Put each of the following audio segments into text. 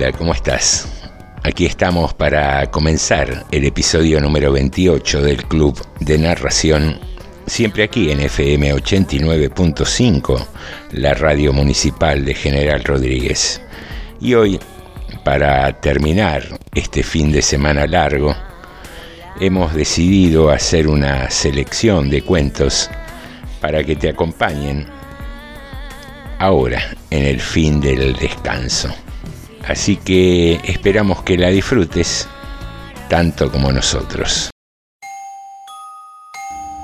Hola, ¿cómo estás? Aquí estamos para comenzar el episodio número 28 del Club de Narración, siempre aquí en FM 89.5, la radio municipal de General Rodríguez. Y hoy, para terminar este fin de semana largo, hemos decidido hacer una selección de cuentos para que te acompañen ahora en el fin del descanso. Así que esperamos que la disfrutes tanto como nosotros.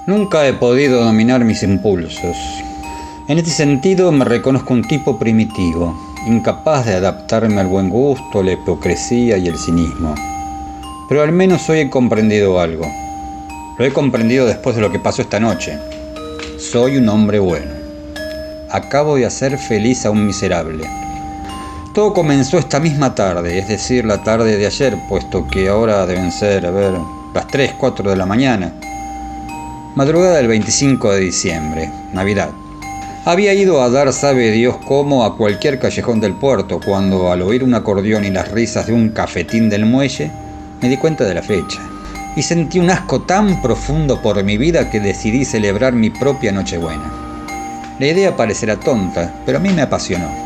Nunca he podido dominar mis impulsos. En este sentido me reconozco un tipo primitivo, incapaz de adaptarme al buen gusto, la hipocresía y el cinismo. Pero al menos hoy he comprendido algo. Lo he comprendido después de lo que pasó esta noche. Soy un hombre bueno. Acabo de hacer feliz a un miserable. Todo comenzó esta misma tarde, es decir, la tarde de ayer, puesto que ahora deben ser, a ver, las 3, 4 de la mañana. Madrugada del 25 de diciembre, Navidad. Había ido a dar sabe Dios cómo a cualquier callejón del puerto, cuando al oír un acordeón y las risas de un cafetín del muelle, me di cuenta de la fecha. Y sentí un asco tan profundo por mi vida que decidí celebrar mi propia Nochebuena. La idea parecerá tonta, pero a mí me apasionó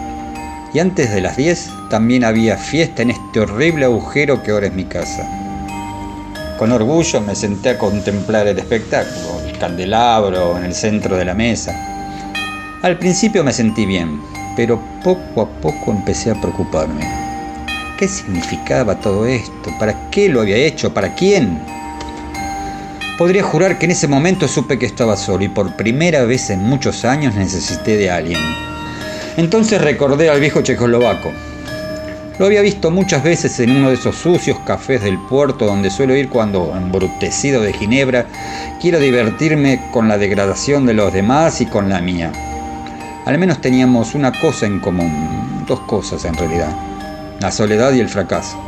y antes de las 10 también había fiesta en este horrible agujero que ahora es mi casa. Con orgullo me senté a contemplar el espectáculo, el candelabro en el centro de la mesa. Al principio me sentí bien, pero poco a poco empecé a preocuparme. ¿Qué significaba todo esto? ¿Para qué lo había hecho? ¿Para quién? Podría jurar que en ese momento supe que estaba solo y por primera vez en muchos años necesité de alguien. Entonces recordé al viejo checoslovaco. Lo había visto muchas veces en uno de esos sucios cafés del puerto donde suelo ir cuando, embrutecido de Ginebra, quiero divertirme con la degradación de los demás y con la mía. Al menos teníamos una cosa en común, dos cosas en realidad, la soledad y el fracaso.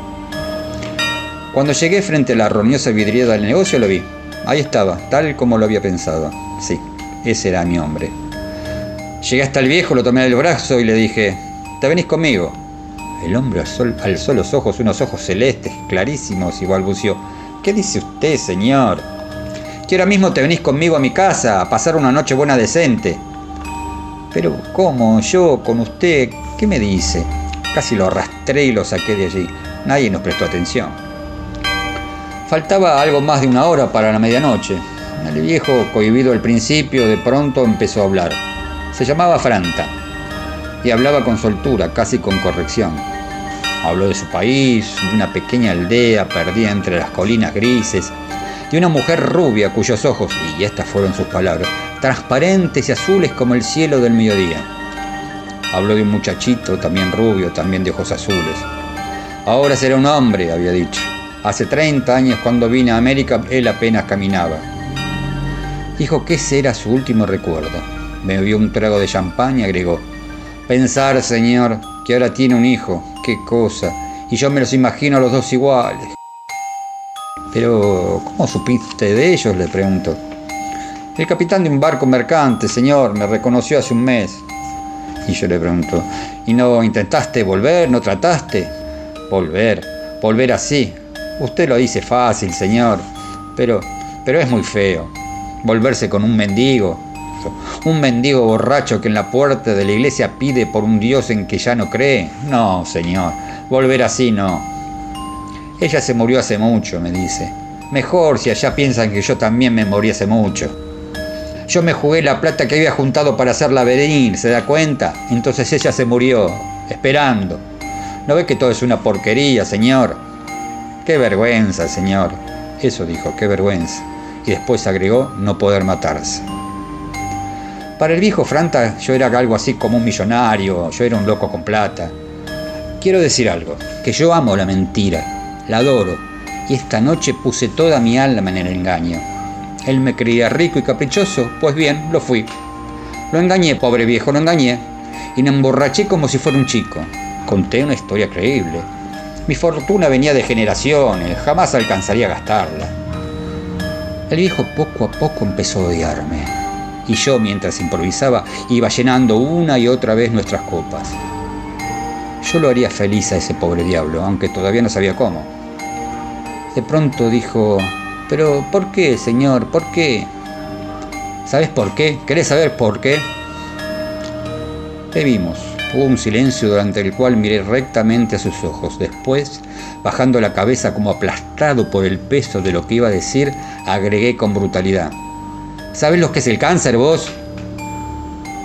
Cuando llegué frente a la armoniosa vidriera del negocio lo vi. Ahí estaba, tal como lo había pensado. Sí, ese era mi hombre. Llegué hasta el viejo, lo tomé del brazo y le dije, ¿te venís conmigo? El hombre alzó los ojos, unos ojos celestes, clarísimos, y balbució, ¿qué dice usted, señor? Que ahora mismo te venís conmigo a mi casa a pasar una noche buena decente. Pero, ¿cómo? Yo, con usted, ¿qué me dice? Casi lo arrastré y lo saqué de allí. Nadie nos prestó atención. Faltaba algo más de una hora para la medianoche. El viejo, cohibido al principio, de pronto empezó a hablar. Se llamaba Franta y hablaba con soltura, casi con corrección. Habló de su país, de una pequeña aldea perdida entre las colinas grises, de una mujer rubia cuyos ojos, y estas fueron sus palabras, transparentes y azules como el cielo del mediodía. Habló de un muchachito, también rubio, también de ojos azules. Ahora será un hombre, había dicho. Hace 30 años cuando vine a América, él apenas caminaba. Dijo que ese era su último recuerdo. Me bebió un trago de champán y agregó, pensar, señor, que ahora tiene un hijo, qué cosa, y yo me los imagino a los dos iguales. Pero, ¿cómo supiste de ellos? le pregunto. El capitán de un barco mercante, señor, me reconoció hace un mes. Y yo le pregunto, ¿y no intentaste volver? ¿No trataste? Volver, volver así. Usted lo dice fácil, señor, pero, pero es muy feo. Volverse con un mendigo, un mendigo borracho que en la puerta de la iglesia pide por un Dios en que ya no cree. No, señor, volver así no. Ella se murió hace mucho, me dice. Mejor si allá piensan que yo también me morí hace mucho. Yo me jugué la plata que había juntado para hacerla venir, ¿se da cuenta? Entonces ella se murió, esperando. ¿No ve que todo es una porquería, señor? Qué vergüenza, señor. Eso dijo, qué vergüenza. Y después agregó no poder matarse. Para el viejo Franta yo era algo así como un millonario, yo era un loco con plata. Quiero decir algo, que yo amo la mentira, la adoro, y esta noche puse toda mi alma en el engaño. Él me creía rico y caprichoso, pues bien, lo fui. Lo engañé, pobre viejo, lo engañé, y me emborraché como si fuera un chico. Conté una historia creíble. Mi fortuna venía de generaciones, jamás alcanzaría a gastarla. El viejo poco a poco empezó a odiarme y yo, mientras improvisaba, iba llenando una y otra vez nuestras copas. Yo lo haría feliz a ese pobre diablo, aunque todavía no sabía cómo. De pronto dijo, pero ¿por qué, señor? ¿Por qué? ¿Sabes por qué? ¿Querés saber por qué? Bebimos. Hubo un silencio durante el cual miré rectamente a sus ojos. Después, bajando la cabeza como aplastado por el peso de lo que iba a decir, agregué con brutalidad. ¿Sabes lo que es el cáncer vos?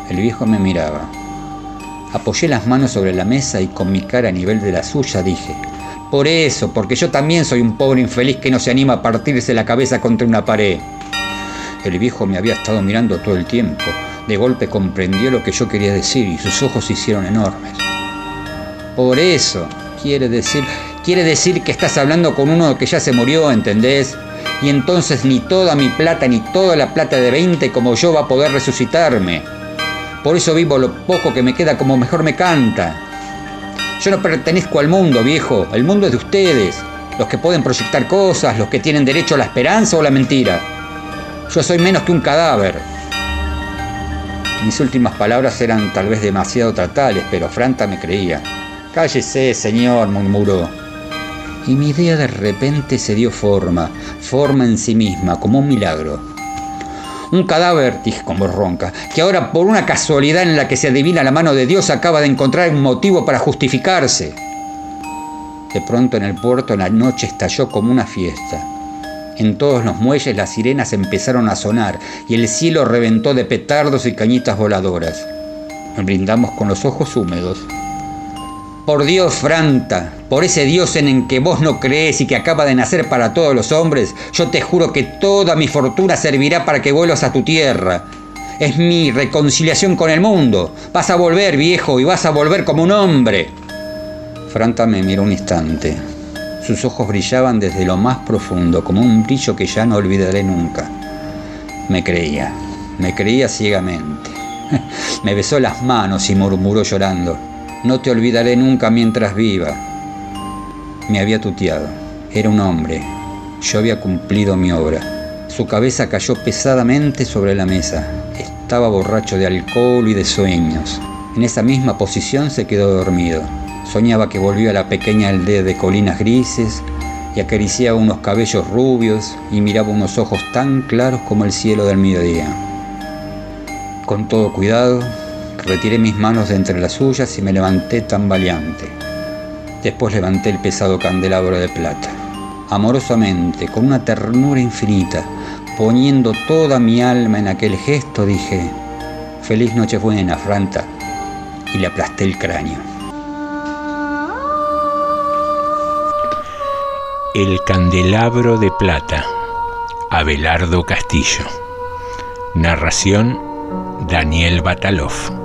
El viejo me miraba. Apoyé las manos sobre la mesa y con mi cara a nivel de la suya dije, por eso, porque yo también soy un pobre infeliz que no se anima a partirse la cabeza contra una pared. El viejo me había estado mirando todo el tiempo. De golpe comprendió lo que yo quería decir y sus ojos se hicieron enormes. Por eso, quiere decir, quiere decir que estás hablando con uno que ya se murió, ¿entendés? Y entonces ni toda mi plata ni toda la plata de 20 como yo va a poder resucitarme. Por eso vivo lo poco que me queda como mejor me canta. Yo no pertenezco al mundo, viejo, el mundo es de ustedes, los que pueden proyectar cosas, los que tienen derecho a la esperanza o la mentira. Yo soy menos que un cadáver. Mis últimas palabras eran tal vez demasiado tratales, pero Franta me creía. Cállese, señor, murmuró y mi idea de repente se dio forma, forma en sí misma, como un milagro. Un cadáver, dije con voz ronca, que ahora por una casualidad en la que se adivina la mano de Dios acaba de encontrar un motivo para justificarse. De pronto en el puerto la noche estalló como una fiesta. En todos los muelles las sirenas empezaron a sonar y el cielo reventó de petardos y cañitas voladoras. Nos brindamos con los ojos húmedos por Dios, Franta, por ese Dios en el que vos no crees y que acaba de nacer para todos los hombres, yo te juro que toda mi fortuna servirá para que vuelvas a tu tierra. Es mi reconciliación con el mundo. Vas a volver, viejo, y vas a volver como un hombre. Franta me miró un instante. Sus ojos brillaban desde lo más profundo, como un brillo que ya no olvidaré nunca. Me creía, me creía ciegamente. Me besó las manos y murmuró llorando. No te olvidaré nunca mientras viva. Me había tuteado. Era un hombre. Yo había cumplido mi obra. Su cabeza cayó pesadamente sobre la mesa. Estaba borracho de alcohol y de sueños. En esa misma posición se quedó dormido. Soñaba que volvía a la pequeña aldea de colinas grises y acariciaba unos cabellos rubios y miraba unos ojos tan claros como el cielo del mediodía. Con todo cuidado, Retiré mis manos de entre las suyas y me levanté tambaleante. Después levanté el pesado candelabro de plata. Amorosamente, con una ternura infinita, poniendo toda mi alma en aquel gesto, dije, Feliz Nochebuena, Franta, y le aplasté el cráneo. El candelabro de plata, Abelardo Castillo. Narración, Daniel Batalov.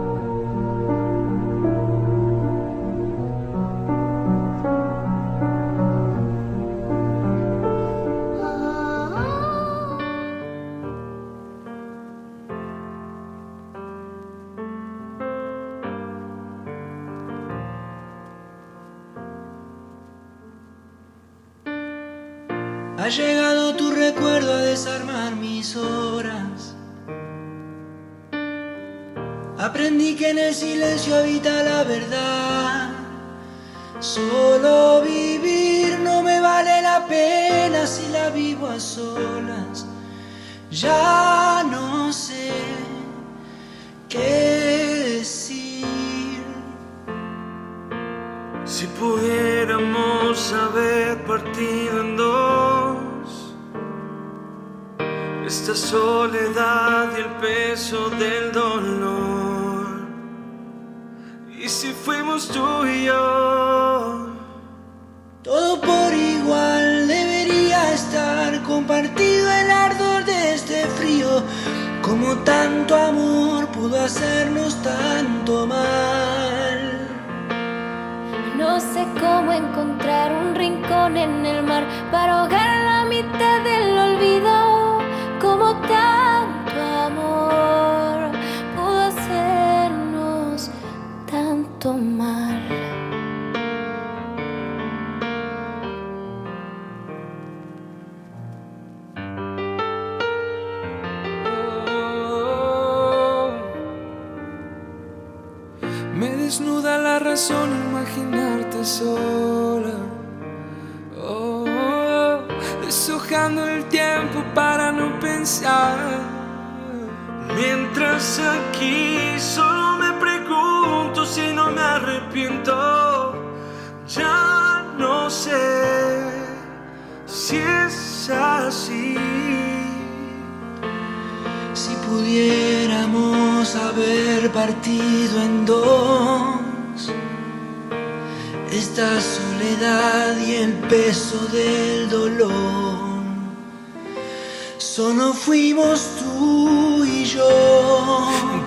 Solo fuimos tú y yo.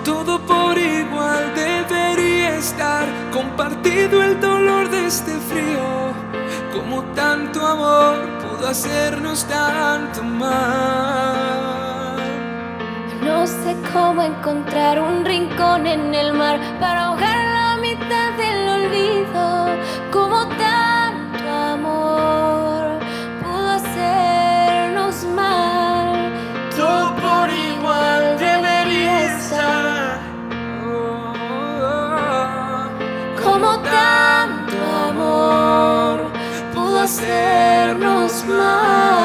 Todo por igual debería estar compartido el dolor de este frío. Como tanto amor pudo hacernos tanto mal. No sé cómo encontrar un rincón en el mar para hacernos mal.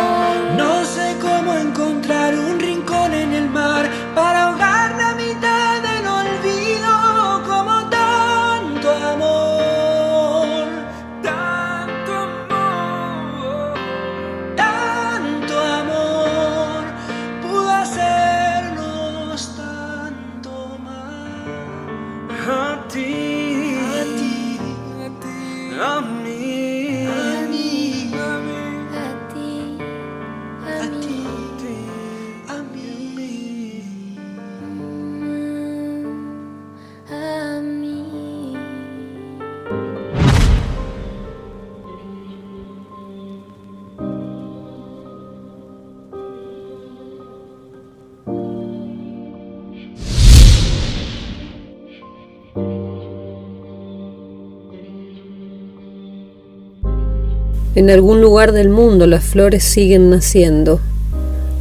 En algún lugar del mundo las flores siguen naciendo.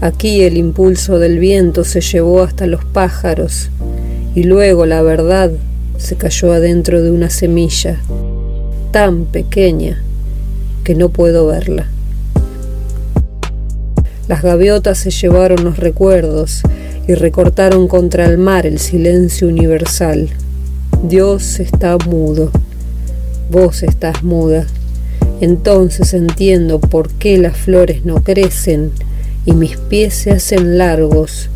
Aquí el impulso del viento se llevó hasta los pájaros y luego la verdad se cayó adentro de una semilla tan pequeña que no puedo verla. Las gaviotas se llevaron los recuerdos y recortaron contra el mar el silencio universal. Dios está mudo, vos estás muda. Entonces entiendo por qué las flores no crecen y mis pies se hacen largos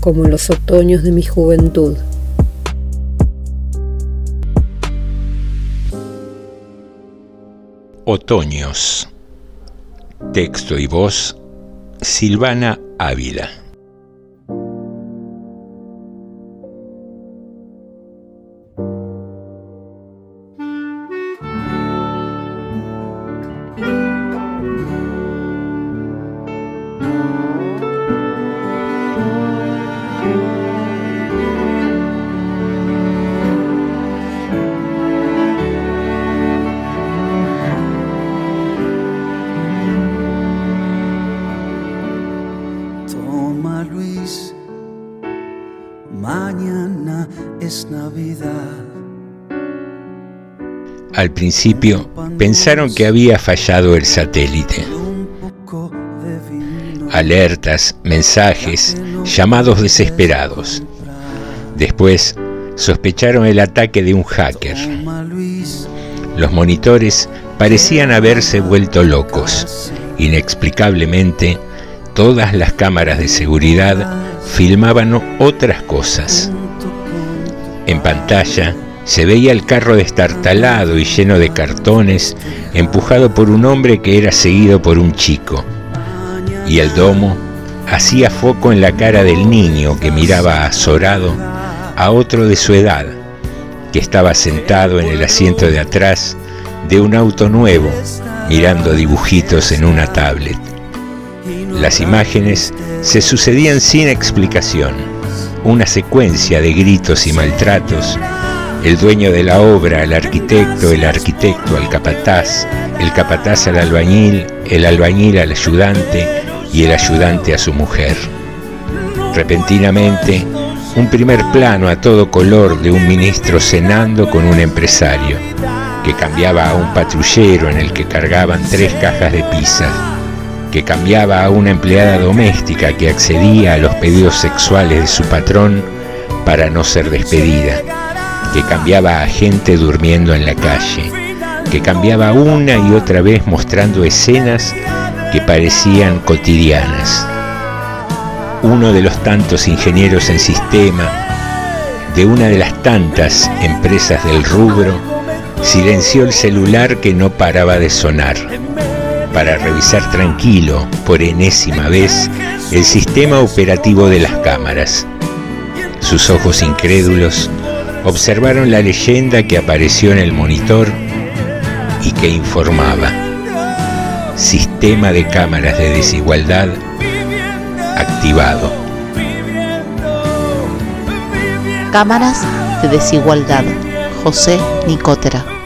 como los otoños de mi juventud. Otoños. Texto y voz, Silvana Ávila. Al principio pensaron que había fallado el satélite. Alertas, mensajes, llamados desesperados. Después sospecharon el ataque de un hacker. Los monitores parecían haberse vuelto locos. Inexplicablemente, todas las cámaras de seguridad filmaban otras cosas. En pantalla se veía el carro destartalado y lleno de cartones, empujado por un hombre que era seguido por un chico. Y el domo hacía foco en la cara del niño que miraba azorado a otro de su edad, que estaba sentado en el asiento de atrás de un auto nuevo, mirando dibujitos en una tablet. Las imágenes se sucedían sin explicación, una secuencia de gritos y maltratos, el dueño de la obra, el arquitecto, el arquitecto al capataz, el capataz al albañil, el albañil al ayudante y el ayudante a su mujer. Repentinamente, un primer plano a todo color de un ministro cenando con un empresario, que cambiaba a un patrullero en el que cargaban tres cajas de pizza, que cambiaba a una empleada doméstica que accedía a los pedidos sexuales de su patrón para no ser despedida, que cambiaba a gente durmiendo en la calle, que cambiaba una y otra vez mostrando escenas que parecían cotidianas uno de los tantos ingenieros en sistema de una de las tantas empresas del rubro, silenció el celular que no paraba de sonar para revisar tranquilo, por enésima vez, el sistema operativo de las cámaras. Sus ojos incrédulos observaron la leyenda que apareció en el monitor y que informaba. Sistema de cámaras de desigualdad activado. Cámaras de desigualdad. José Nicotera.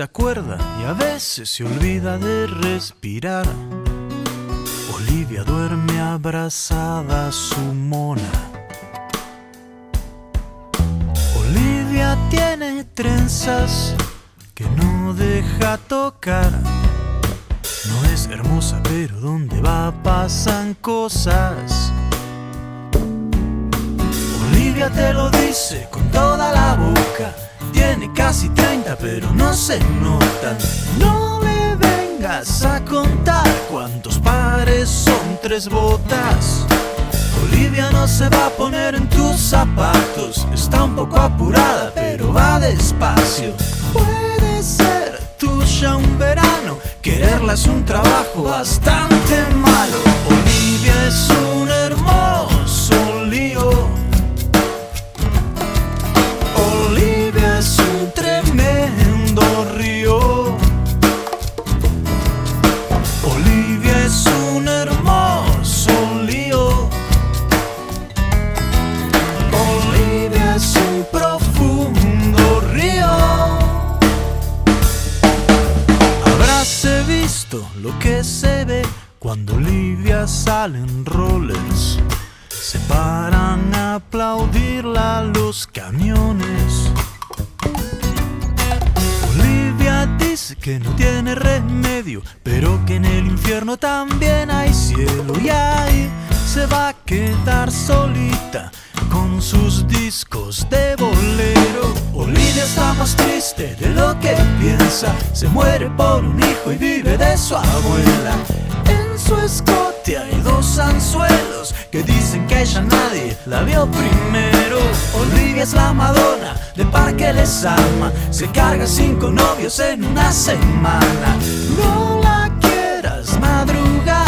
Se acuerda y a veces se olvida de respirar. Olivia duerme abrazada a su mona. Olivia tiene trenzas que no deja tocar. No es hermosa, pero donde va pasan cosas. Olivia te lo dice con toda la boca. Tiene casi 30, pero no se nota. No le vengas a contar cuántos pares son tres botas. Olivia no se va a poner en tus zapatos. Está un poco apurada, pero va despacio. Puede ser tuya un verano. Quererla es un trabajo bastante malo. Olivia es un hermoso cuando Olivia sale en rollers. Se paran a aplaudirla los camiones. Olivia dice que no tiene remedio, pero que en el infierno también hay cielo y ahí se va a quedar solita con sus discos de bolero. Olivia está más triste de lo que piensa, se muere por un hijo y vive de su abuela. Su escote hay dos anzuelos que dicen que ella nadie la vio primero. Olivia es la Madonna de Parque Les Ama, se carga cinco novios en una semana. No la quieras madrugar,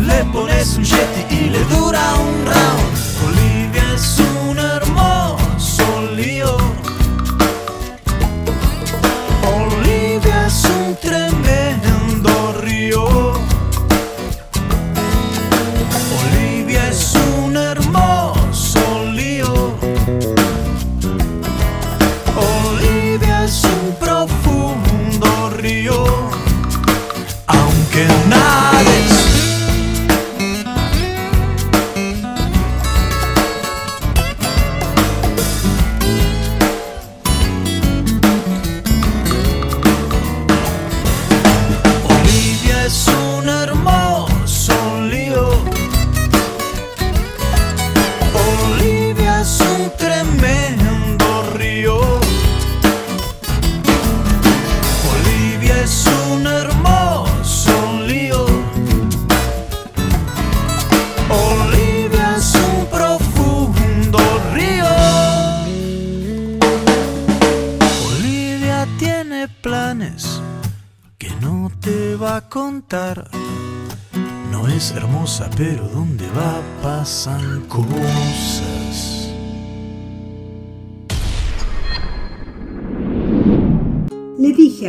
le pones un jetty y le dura un round. Olivia es un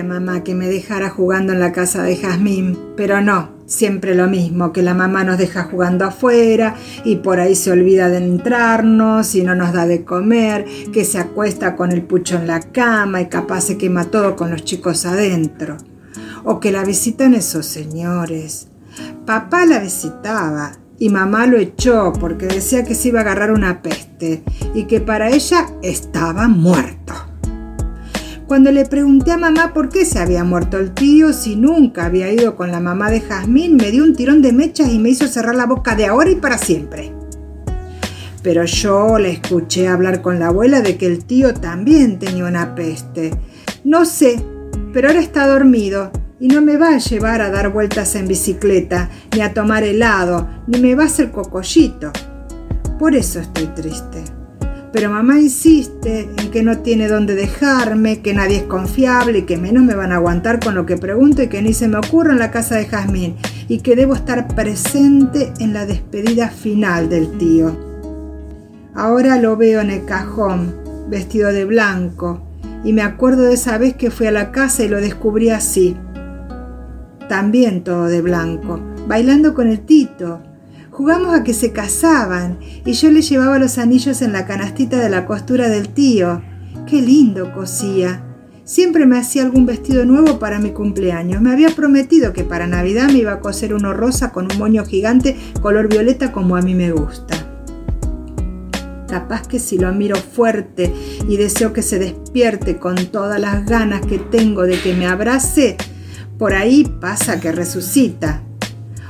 mamá que me dejara jugando en la casa de Jazmín, pero no, siempre lo mismo, que la mamá nos deja jugando afuera y por ahí se olvida de entrarnos y no nos da de comer, que se acuesta con el pucho en la cama y capaz se quema todo con los chicos adentro. O que la visitan esos señores. Papá la visitaba y mamá lo echó porque decía que se iba a agarrar una peste y que para ella estaba muerto. Cuando le pregunté a mamá por qué se había muerto el tío si nunca había ido con la mamá de Jazmín, me dio un tirón de mechas y me hizo cerrar la boca de ahora y para siempre. Pero yo le escuché hablar con la abuela de que el tío también tenía una peste. No sé, pero ahora está dormido y no me va a llevar a dar vueltas en bicicleta, ni a tomar helado, ni me va a hacer cocollito. Por eso estoy triste pero mamá insiste en que no tiene dónde dejarme, que nadie es confiable y que menos me van a aguantar con lo que pregunto y que ni se me ocurra en la casa de Jazmín y que debo estar presente en la despedida final del tío. Ahora lo veo en el cajón, vestido de blanco, y me acuerdo de esa vez que fui a la casa y lo descubrí así, también todo de blanco, bailando con el Tito, Jugamos a que se casaban y yo le llevaba los anillos en la canastita de la costura del tío. Qué lindo cosía. Siempre me hacía algún vestido nuevo para mi cumpleaños. Me había prometido que para Navidad me iba a coser uno rosa con un moño gigante color violeta como a mí me gusta. Capaz que si lo miro fuerte y deseo que se despierte con todas las ganas que tengo de que me abrace, por ahí pasa que resucita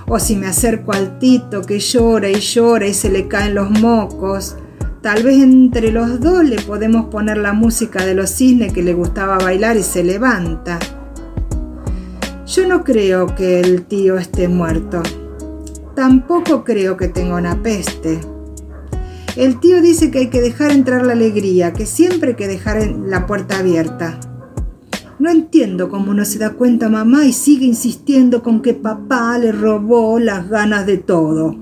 o si me acerco al Tito que llora y llora y se le caen los mocos. Tal vez entre los dos le podemos poner la música de los cisnes que le gustaba bailar y se levanta. Yo no creo que el tío esté muerto. Tampoco creo que tenga una peste. El tío dice que hay que dejar entrar la alegría, que siempre hay que dejar la puerta abierta. No entiendo cómo no se da cuenta mamá y sigue insistiendo con que papá le robó las ganas de todo.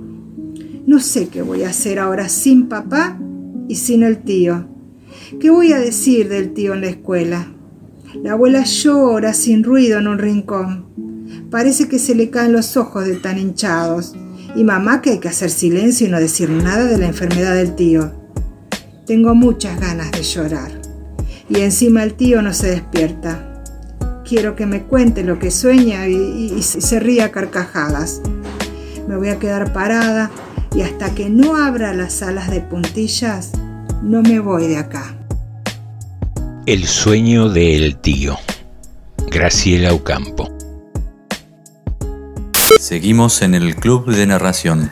No sé qué voy a hacer ahora sin papá y sin el tío. ¿Qué voy a decir del tío en la escuela? La abuela llora sin ruido en un rincón. Parece que se le caen los ojos de tan hinchados. Y mamá que hay que hacer silencio y no decir nada de la enfermedad del tío. Tengo muchas ganas de llorar y encima el tío no se despierta. Quiero que me cuente lo que sueña y, se ría carcajadas. Me voy a quedar parada y hasta que no abra las alas de puntillas, no me voy de acá. El sueño del tío. Graciela Ocampo. Seguimos en el Club de Narración.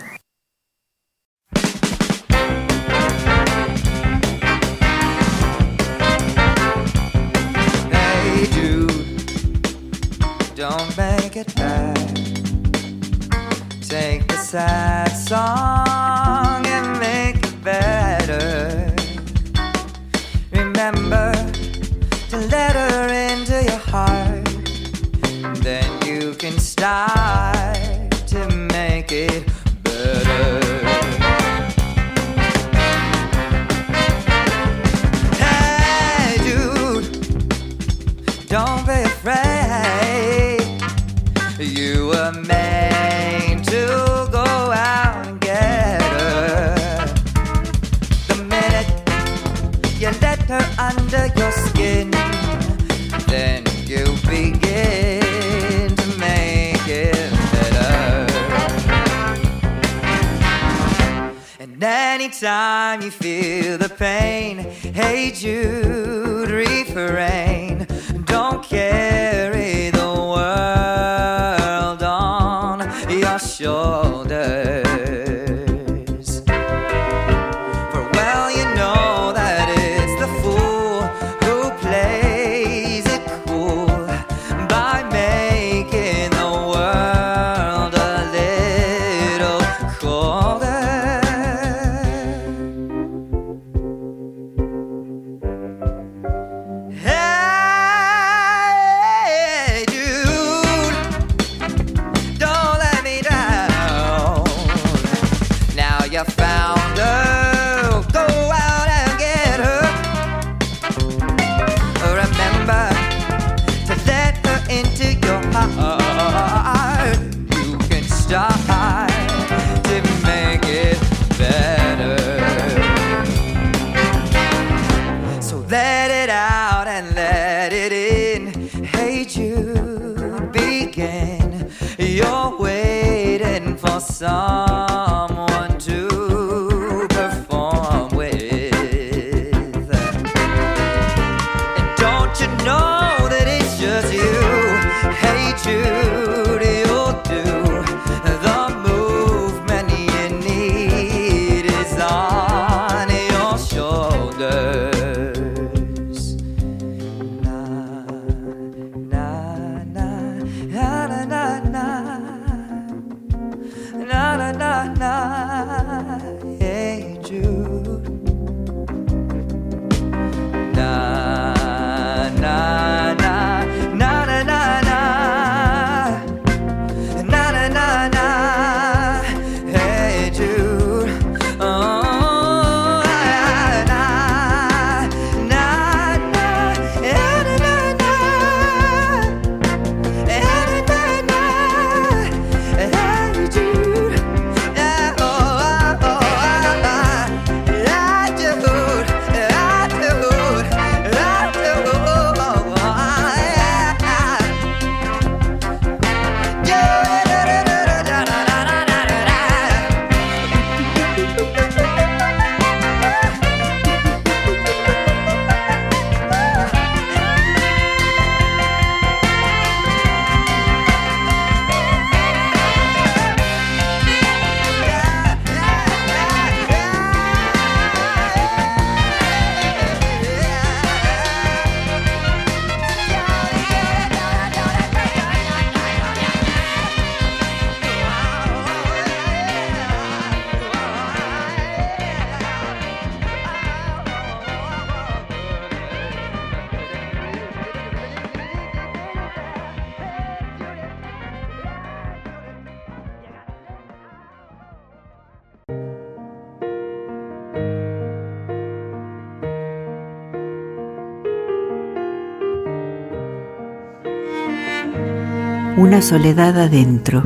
Soledad adentro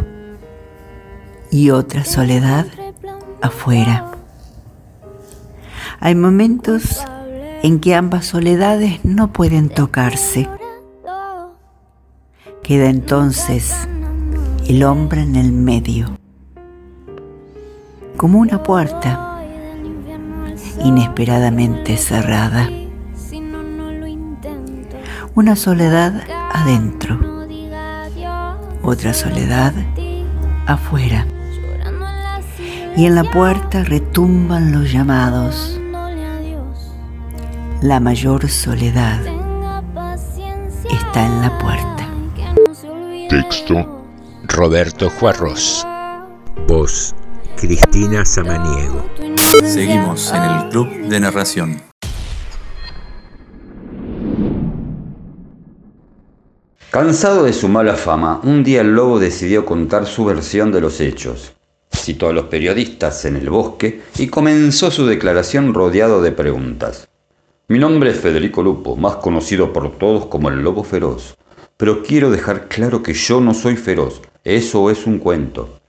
y otra soledad afuera. Hay momentos en que ambas soledades no pueden tocarse. Queda entonces el hombre en el medio, como una puerta inesperadamente cerrada. Una soledad adentro, otra soledad afuera. Y en la puerta retumban los llamados. La mayor soledad está en la puerta. Texto Roberto Juarros. Voz Cristina Samaniego. Seguimos en el Club de Narración. Cansado de su mala fama, un día el lobo decidió contar su versión de los hechos. Citó a los periodistas en el bosque y comenzó su declaración rodeado de preguntas. Mi nombre es Federico Lupo, más conocido por todos como el lobo feroz. Pero quiero dejar claro que yo no soy feroz, eso es un cuento.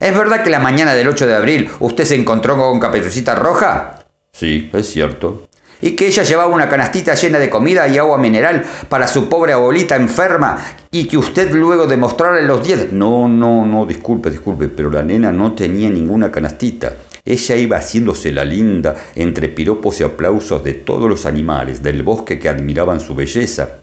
¿Es verdad que la mañana del 8 de abril usted se encontró con Caperucita Roja? Sí, es cierto. ¿Y que ella llevaba una canastita llena de comida y agua mineral para su pobre abuelita enferma y que usted luego de mostrarle los 10? No, no, no, disculpe, disculpe, pero la nena no tenía ninguna canastita. Ella iba haciéndose la linda entre piropos y aplausos de todos los animales del bosque que admiraban su belleza.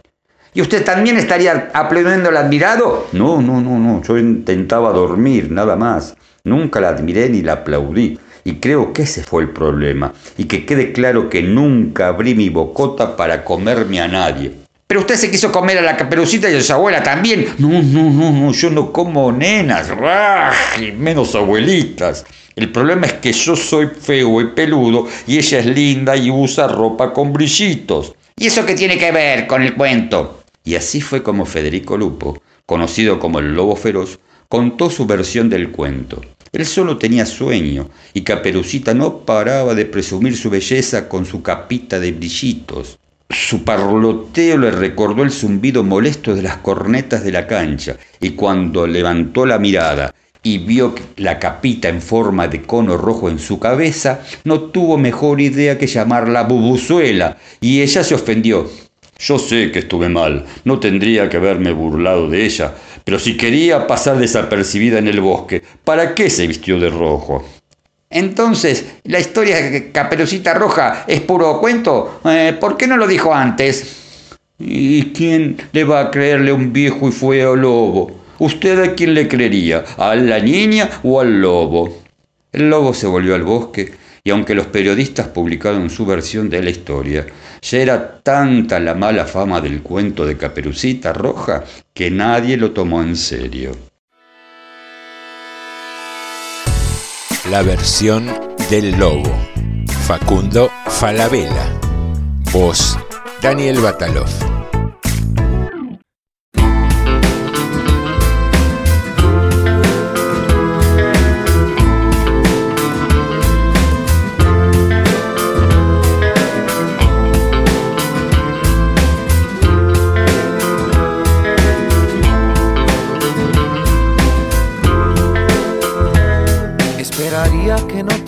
¿Y usted también estaría aplaudiendo al admirado? No, no, no, no, yo intentaba dormir, nada más. Nunca la admiré ni la aplaudí. Y creo que ese fue el problema. Y que quede claro que nunca abrí mi bocota para comerme a nadie. Pero usted se quiso comer a la caperucita y a su abuela también. No, no, no, no, yo no como nenas, ¡ah! y menos abuelitas. El problema es que yo soy feo y peludo y ella es linda y usa ropa con brillitos. ¿Y eso qué tiene que ver con el cuento? Y así fue como Federico Lupo, conocido como el Lobo Feroz, contó su versión del cuento. Él solo tenía sueño, y Caperucita no paraba de presumir su belleza con su capita de brillitos. Su parloteo le recordó el zumbido molesto de las cornetas de la cancha, y cuando levantó la mirada y vio la capita en forma de cono rojo en su cabeza, no tuvo mejor idea que llamarla bubuzuela, y ella se ofendió. Yo sé que estuve mal, no tendría que haberme burlado de ella, pero si quería pasar desapercibida en el bosque, ¿para qué se vistió de rojo? Entonces, ¿la historia de Caperucita Roja es puro cuento? Eh, ¿Por qué no lo dijo antes? ¿Y quién le va a creerle a un viejo y feo lobo? ¿Usted a quién le creería? ¿A la niña o al lobo? El lobo se volvió al bosque y aunque los periodistas publicaron su versión de la historia, ya era tanta la mala fama del cuento de Caperucita Roja que nadie lo tomó en serio. La versión del lobo. Facundo Falabella. Voz Daniel Batalov.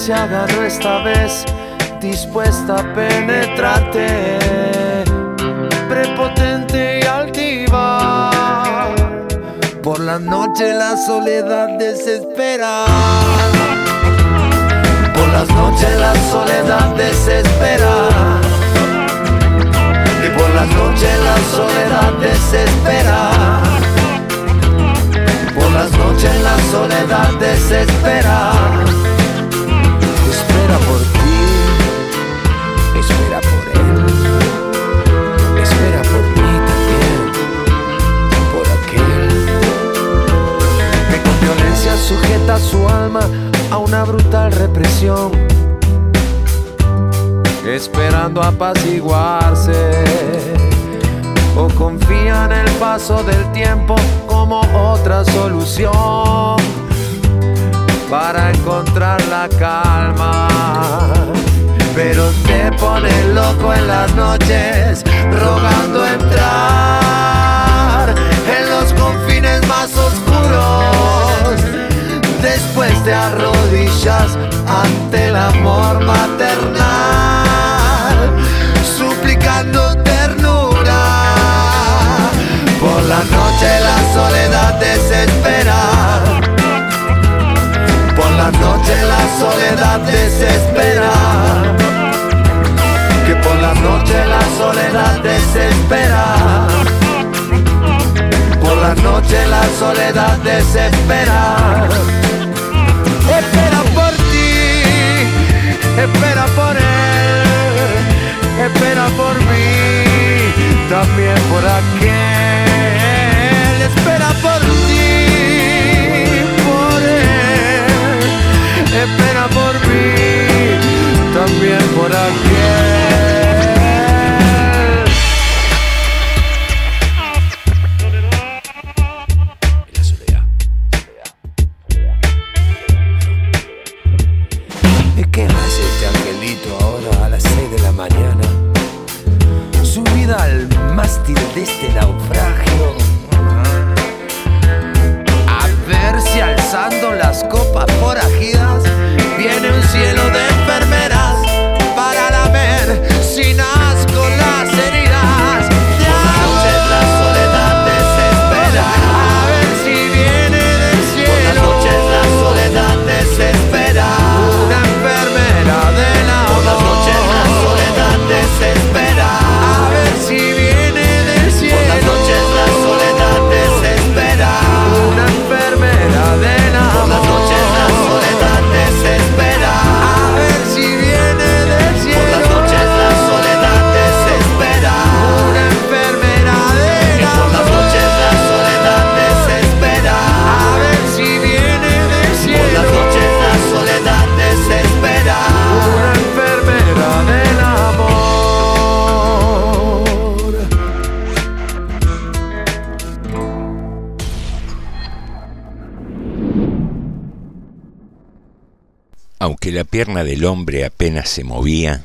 Urgencia agarró esta vez, dispuesta a penetrarte, prepotente y altiva. Por la noche la soledad desespera. Por las noches la soledad desespera. Y por las noches la soledad desespera. Por las noches la soledad desespera. Espera por ti, espera por él, espera por mí también, por aquel. Que con violencia sujeta su alma a una brutal represión, esperando apaciguarse. O confía en el paso del tiempo como otra solución para encontrar la calma. Pero te pone loco en las noches, rogando entrar en los confines más oscuros. Después te arrodillas ante el amor maternal, suplicando ternura. Por la noche la soledad desespera. La noche la soledad desespera. Que por la noche la soledad desespera. Por la noche la soledad desespera. Espera por ti, espera por él, espera por mí, también por aquel. Pierna del hombre apenas se movía,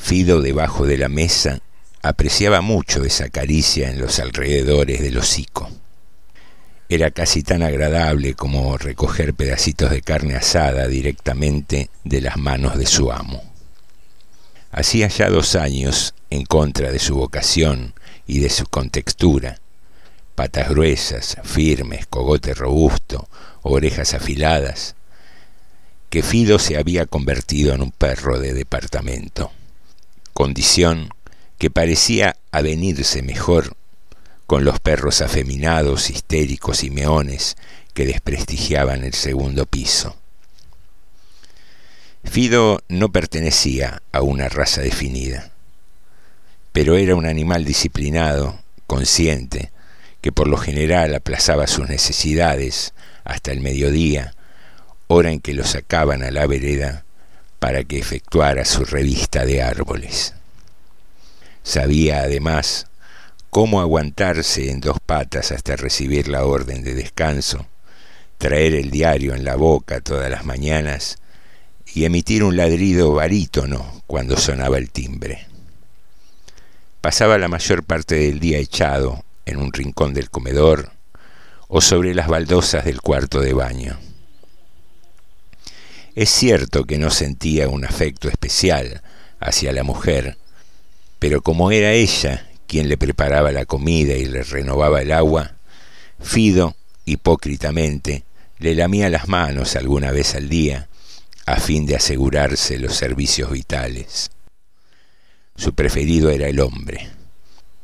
Fido debajo de la mesa apreciaba mucho esa caricia en los alrededores del hocico. Era casi tan agradable como recoger pedacitos de carne asada directamente de las manos de su amo. Hacía ya dos años, en contra de su vocación y de su contextura, patas gruesas, firmes, cogote robusto, orejas afiladas, que Fido se había convertido en un perro de departamento, condición que parecía avenirse mejor con los perros afeminados, histéricos y meones que desprestigiaban el segundo piso. Fido no pertenecía a una raza definida, pero era un animal disciplinado, consciente, que por lo general aplazaba sus necesidades hasta el mediodía, hora en que lo sacaban a la vereda para que efectuara su revista de árboles. Sabía además cómo aguantarse en dos patas hasta recibir la orden de descanso, traer el diario en la boca todas las mañanas y emitir un ladrido barítono cuando sonaba el timbre. Pasaba la mayor parte del día echado en un rincón del comedor o sobre las baldosas del cuarto de baño. Es cierto que no sentía un afecto especial hacia la mujer, pero como era ella quien le preparaba la comida y le renovaba el agua, Fido, hipócritamente, le lamía las manos alguna vez al día a fin de asegurarse los servicios vitales. Su preferido era el hombre,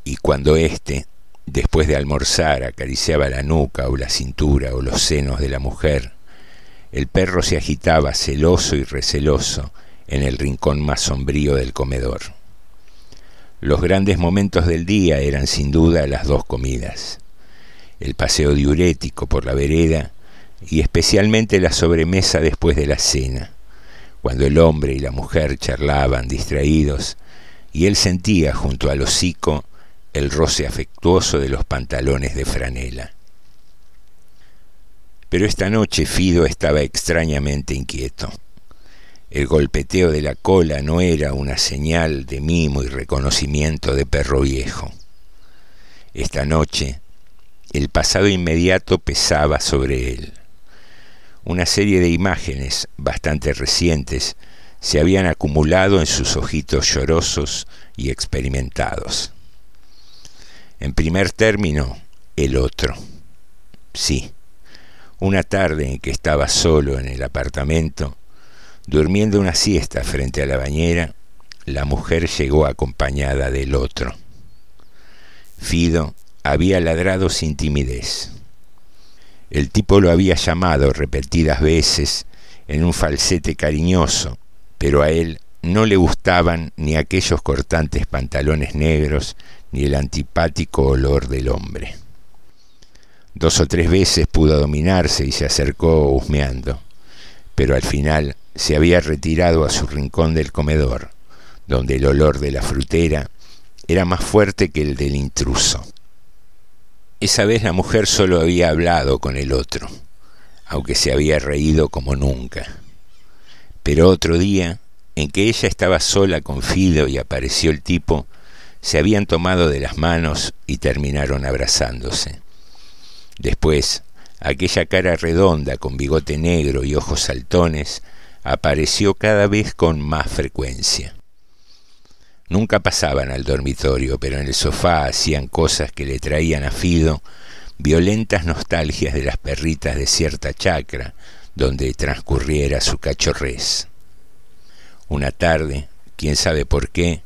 y cuando éste, después de almorzar, acariciaba la nuca o la cintura o los senos de la mujer, el perro se agitaba celoso y receloso en el rincón más sombrío del comedor. Los grandes momentos del día eran sin duda las dos comidas, el paseo diurético por la vereda y especialmente la sobremesa después de la cena, cuando el hombre y la mujer charlaban distraídos y él sentía junto al hocico el roce afectuoso de los pantalones de franela. Pero esta noche Fido estaba extrañamente inquieto. El golpeteo de la cola no era una señal de mimo y reconocimiento de perro viejo. Esta noche el pasado inmediato pesaba sobre él. Una serie de imágenes bastante recientes se habían acumulado en sus ojitos llorosos y experimentados. En primer término, el otro. Sí, una tarde en que estaba solo en el apartamento, Durmiendo una siesta frente a la bañera, la mujer llegó acompañada del otro. Fido había ladrado sin timidez. El tipo lo había llamado repetidas veces en un falsete cariñoso, pero a él no le gustaban ni aquellos cortantes pantalones negros ni el antipático olor del hombre. Dos o tres veces pudo dominarse y se acercó husmeando, pero al final se había retirado a su rincón del comedor, donde el olor de la frutera era más fuerte que el del intruso. Esa vez la mujer solo había hablado con el otro, aunque se había reído como nunca. Pero otro día, en que ella estaba sola con Fido y apareció el tipo, se habían tomado de las manos y terminaron abrazándose. Después, aquella cara redonda con bigote negro y ojos saltones apareció cada vez con más frecuencia. Nunca pasaban al dormitorio, pero en el sofá hacían cosas que le traían a Fido violentas nostalgias de las perritas de cierta chacra donde transcurriera su cachorrez. Una tarde, quién sabe por qué,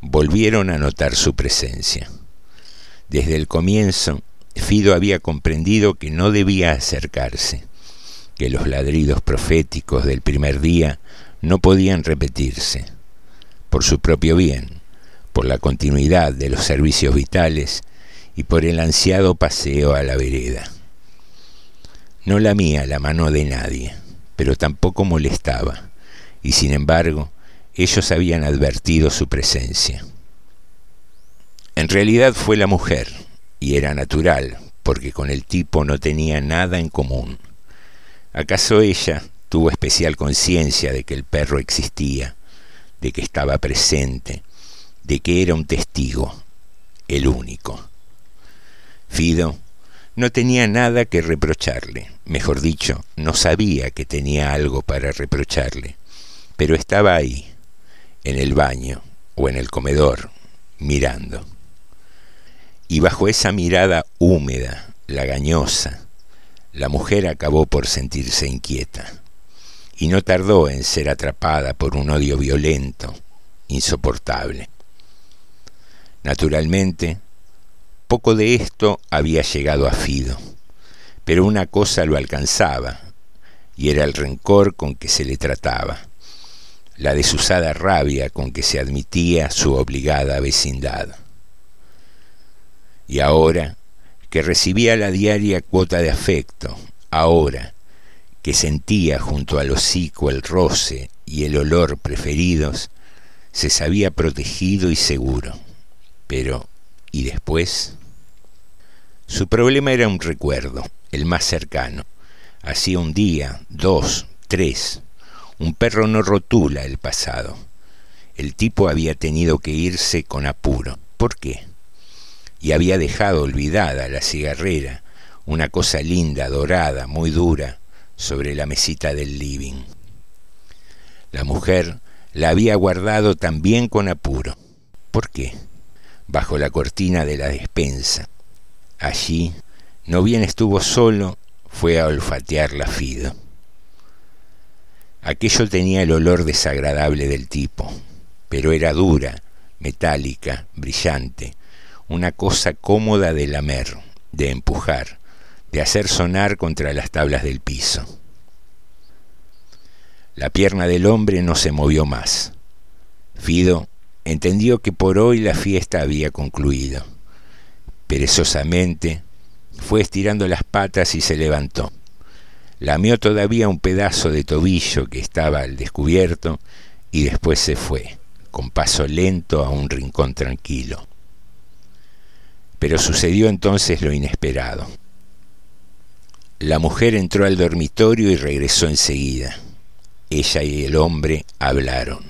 volvieron a notar su presencia. Desde el comienzo, Fido había comprendido que no debía acercarse, que los ladridos proféticos del primer día no podían repetirse, por su propio bien, por la continuidad de los servicios vitales y por el ansiado paseo a la vereda. No lamía la mano de nadie, pero tampoco molestaba, y sin embargo ellos habían advertido su presencia. En realidad fue la mujer, y era natural, porque con el tipo no tenía nada en común. ¿Acaso ella tuvo especial conciencia de que el perro existía, de que estaba presente, de que era un testigo, el único. Fido no tenía nada que reprocharle, mejor dicho, no sabía que tenía algo para reprocharle, pero estaba ahí, en el baño o en el comedor, mirando. Y bajo esa mirada húmeda, lagañosa, la mujer acabó por sentirse inquieta, y no tardó en ser atrapada por un odio violento, insoportable. Naturalmente, poco de esto había llegado a Fido, pero una cosa lo alcanzaba, y era el rencor con que se le trataba, la desusada rabia con que se admitía su obligada vecindad. Y ahora, que recibía la diaria cuota de afecto, ahora, que sentía junto al hocico el roce y el olor preferidos, se sabía protegido y seguro. Pero, ¿y después? Su problema era un recuerdo, el más cercano. Hacía un día, dos, tres. Un perro no rotula el pasado. El tipo había tenido que irse con apuro. ¿Por qué? Y había dejado olvidada la cigarrera, una cosa linda, dorada, muy dura, sobre la mesita del living. La mujer la había guardado también con apuro. ¿Por qué? Bajo la cortina de la despensa, Allí, no bien estuvo solo, fue a olfatear la Fido. Aquello tenía el olor desagradable del tipo, pero era dura, metálica, brillante, una cosa cómoda de lamer, de empujar, de hacer sonar contra las tablas del piso. La pierna del hombre no se movió más. Fido entendió que por hoy la fiesta había concluido Perezosamente fue estirando las patas y se levantó. Lamió todavía un pedazo de tobillo que estaba al descubierto y después se fue, con paso lento a un rincón tranquilo. Pero sucedió entonces lo inesperado. La mujer entró al dormitorio y regresó enseguida. Ella y el hombre hablaron,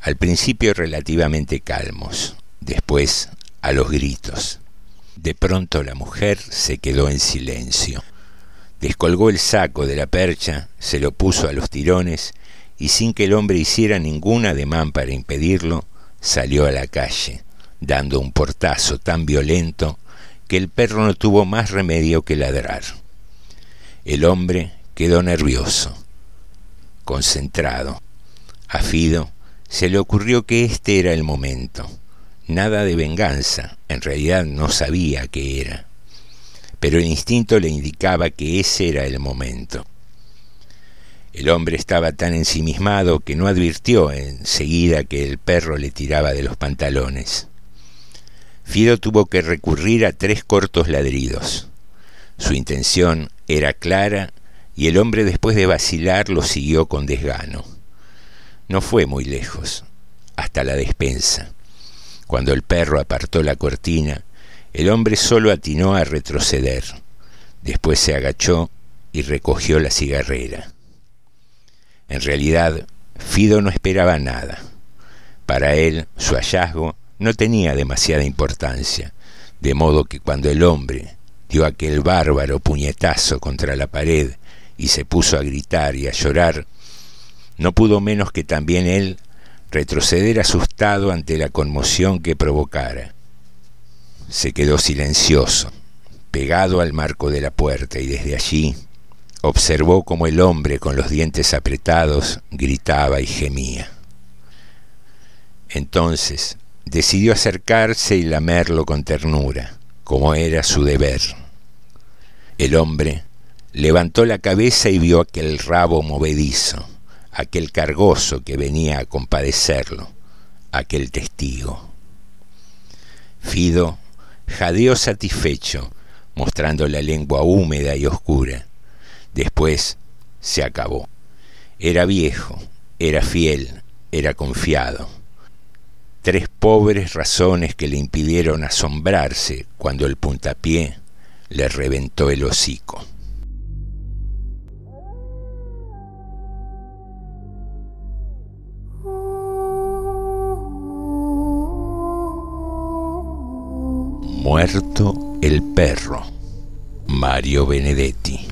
al principio relativamente calmos, después a los gritos. De pronto la mujer se quedó en silencio. Descolgó el saco de la percha, se lo puso a los tirones y sin que el hombre hiciera ningún ademán para impedirlo, salió a la calle, dando un portazo tan violento que el perro no tuvo más remedio que ladrar. El hombre quedó nervioso, concentrado. A Fido se le ocurrió que este era el momento nada de venganza, en realidad no sabía qué era, pero el instinto le indicaba que ese era el momento. El hombre estaba tan ensimismado que no advirtió enseguida que el perro le tiraba de los pantalones. Fido tuvo que recurrir a tres cortos ladridos. Su intención era clara y el hombre después de vacilar lo siguió con desgano. No fue muy lejos, hasta la despensa. Cuando el perro apartó la cortina, el hombre solo atinó a retroceder. Después se agachó y recogió la cigarrera. En realidad, Fido no esperaba nada. Para él, su hallazgo no tenía demasiada importancia, de modo que cuando el hombre dio aquel bárbaro puñetazo contra la pared y se puso a gritar y a llorar, no pudo menos que también él retroceder asustado ante la conmoción que provocara. Se quedó silencioso, pegado al marco de la puerta, y desde allí observó como el hombre con los dientes apretados gritaba y gemía. Entonces decidió acercarse y lamerlo con ternura, como era su deber. El hombre levantó la cabeza y vio aquel rabo movedizo aquel cargoso que venía a compadecerlo, aquel testigo. Fido jadeó satisfecho, mostrando la lengua húmeda y oscura. Después se acabó. Era viejo, era fiel, era confiado tres pobres razones que le impidieron asombrarse cuando el puntapié le reventó el hocico. Muerto el perro, Mario Benedetti.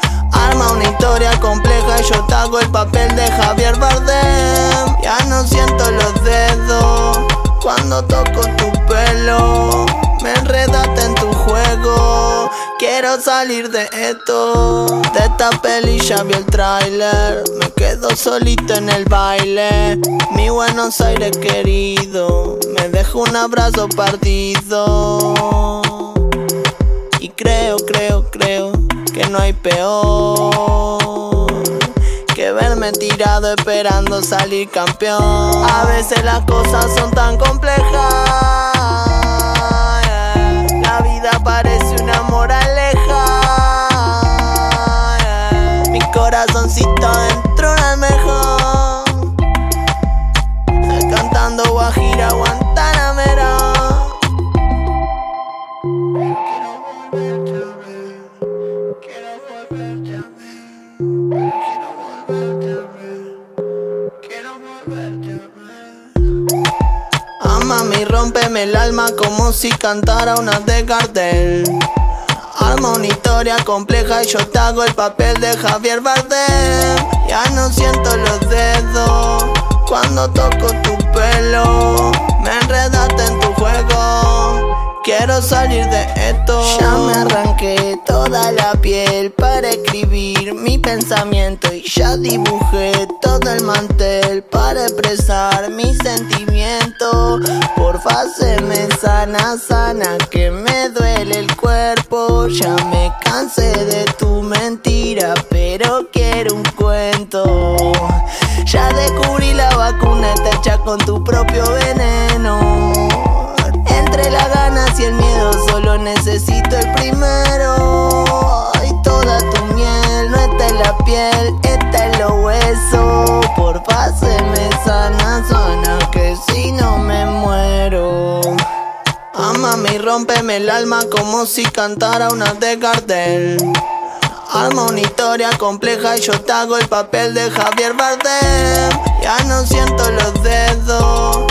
Una historia compleja y yo te hago el papel de Javier Bardem. Ya no siento los dedos cuando toco tu pelo. Me enredaste en tu juego. Quiero salir de esto. De esta peli ya vi el tráiler. Me quedo solito en el baile. Mi Buenos Aires querido. Me dejo un abrazo partido. Y creo, creo, creo que no hay peor que verme tirado esperando salir campeón. A veces las cosas son tan complejas. La vida parece una moraleja. Mi corazoncito dentro de un almejón. Cantando Guajira, Guantanamera. Rompeme el alma como si cantara una de Gardel. Arma una historia compleja y yo te hago el papel de Javier Bardem. Ya no siento los dedos cuando toco tu pelo. Me enredaste en tu juego. Quiero salir de esto. Ya me arranqué toda la piel para escribir mi pensamiento y ya dibujé todo el mantel para expresar mi sentimiento. Porfa, se me sana, sana, que me duele el cuerpo. Ya me cansé de tu mentira, pero quiero un cuento. Ya descubrí la vacuna, está hecha con tu propio veneno. Entre las ganas y el miedo solo necesito el primero. Y toda tu miel no está en la piel, está en los huesos. Porfa, se me sana, sana, que si no me muero. Amame y rompeme el alma como si cantara una de Gardel. Arma una historia compleja y yo te hago el papel de Javier Bardem. Ya no siento los dedos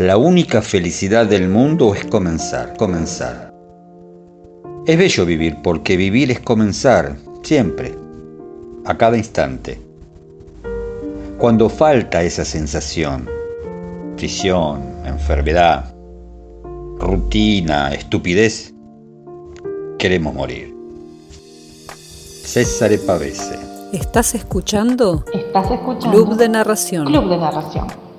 La única felicidad del mundo es comenzar, comenzar. Es bello vivir porque vivir es comenzar, siempre, a cada instante. Cuando falta esa sensación, prisión, enfermedad, rutina, estupidez, queremos morir. César Pavese. ¿Estás escuchando? Estás escuchando. Club de Narración. Club de Narración.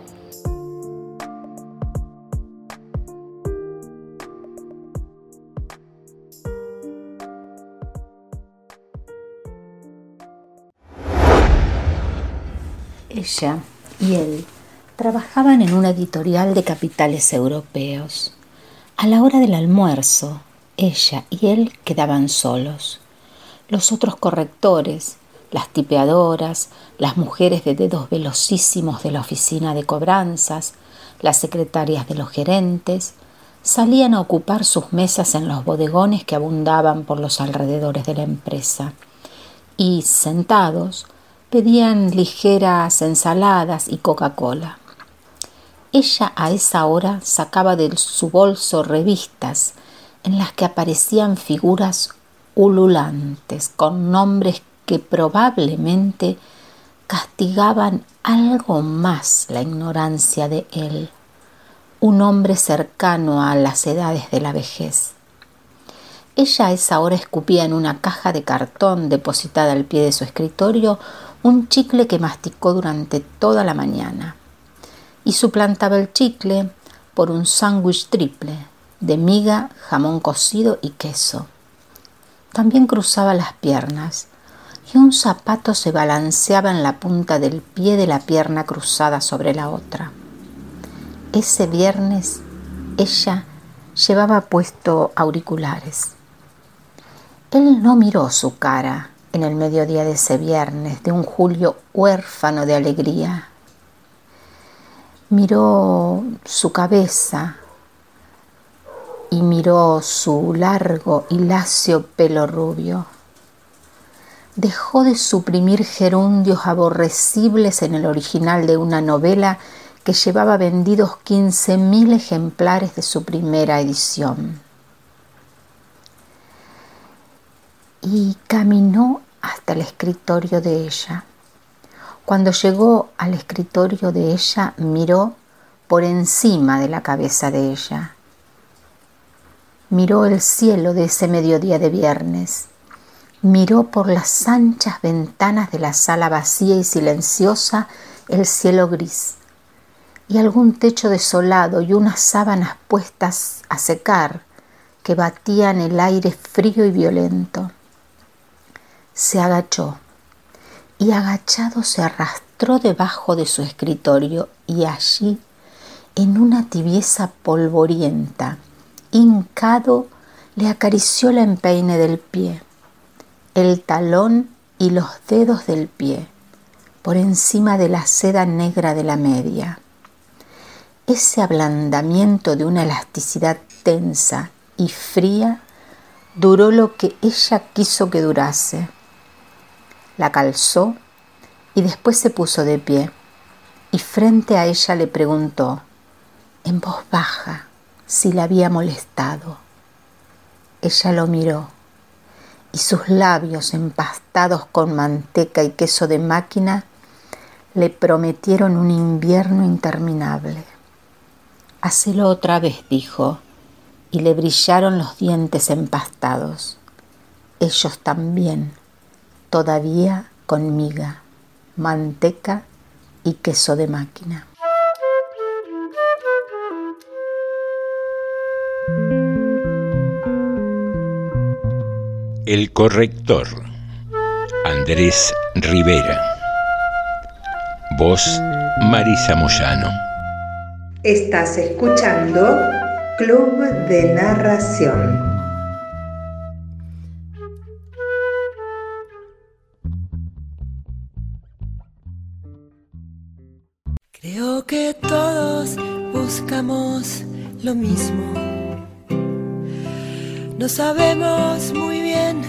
Ella y él trabajaban en una editorial de capitales europeos. A la hora del almuerzo, ella y él quedaban solos. Los otros correctores, las tipeadoras, las mujeres de dedos velocísimos de la oficina de cobranzas, las secretarias de los gerentes, salían a ocupar sus mesas en los bodegones que abundaban por los alrededores de la empresa y, sentados, pedían ligeras ensaladas y Coca-Cola. Ella a esa hora sacaba de su bolso revistas en las que aparecían figuras ululantes con nombres que probablemente castigaban algo más la ignorancia de él, un hombre cercano a las edades de la vejez. Ella a esa hora escupía en una caja de cartón depositada al pie de su escritorio un chicle que masticó durante toda la mañana y suplantaba el chicle por un sándwich triple de miga, jamón cocido y queso. También cruzaba las piernas y un zapato se balanceaba en la punta del pie de la pierna cruzada sobre la otra. Ese viernes ella llevaba puesto auriculares. Él no miró su cara en el mediodía de ese viernes de un julio huérfano de alegría. Miró su cabeza y miró su largo y lacio pelo rubio dejó de suprimir gerundios aborrecibles en el original de una novela que llevaba vendidos 15.000 ejemplares de su primera edición. Y caminó hasta el escritorio de ella. Cuando llegó al escritorio de ella, miró por encima de la cabeza de ella. Miró el cielo de ese mediodía de viernes miró por las anchas ventanas de la sala vacía y silenciosa el cielo gris y algún techo desolado y unas sábanas puestas a secar que batían el aire frío y violento. Se agachó y agachado se arrastró debajo de su escritorio y allí, en una tibieza polvorienta, hincado, le acarició la empeine del pie el talón y los dedos del pie por encima de la seda negra de la media. Ese ablandamiento de una elasticidad tensa y fría duró lo que ella quiso que durase. La calzó y después se puso de pie y frente a ella le preguntó en voz baja si la había molestado. Ella lo miró y sus labios empastados con manteca y queso de máquina le prometieron un invierno interminable. Hacelo otra vez, dijo, y le brillaron los dientes empastados. Ellos también, todavía con miga, manteca y queso de máquina. El corrector, Andrés Rivera. Voz, Marisa Moyano. Estás escuchando Club de Narración. Lo mismo. No sabemos muy bien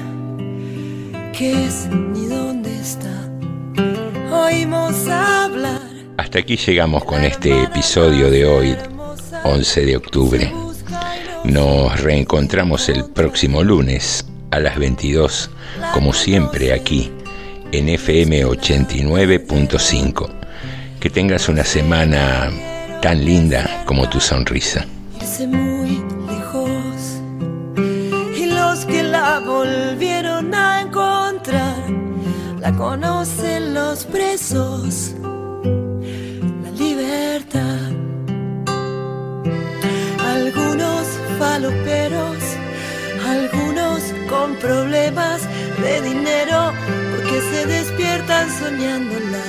qué es ni dónde está. Oímos hablar. Hasta aquí llegamos con este episodio de hoy, 11 de octubre. Nos reencontramos el próximo lunes a las 22, como siempre aquí, en FM 89.5. Que tengas una semana tan linda como tu sonrisa. Irse muy lejos y los que la volvieron a encontrar la conocen los presos. La libertad. Algunos faloperos, algunos con problemas de dinero porque se despiertan soñándola.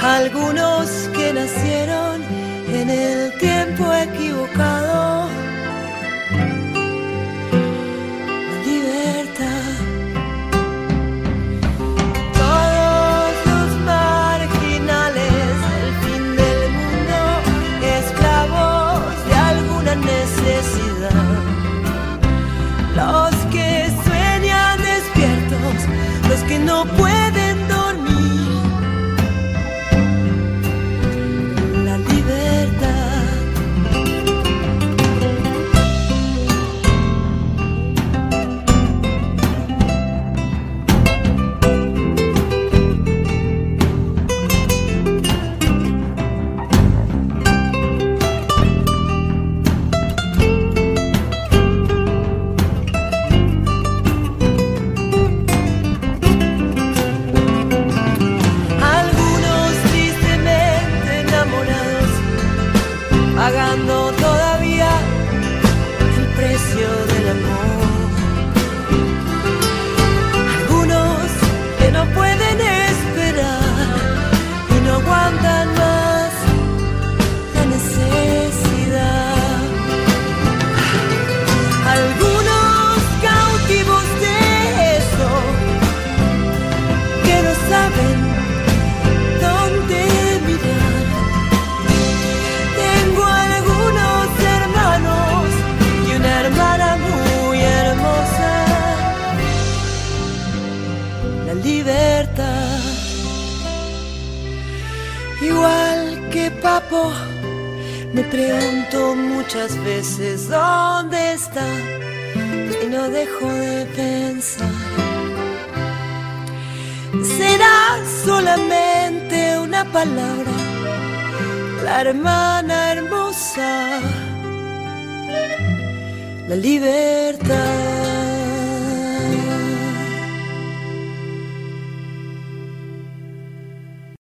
Algunos que nacieron en el tiempo equivocado. La libertad. Todos los marginales del fin del mundo, esclavos de alguna necesidad. Los que sueñan despiertos, los que no pueden.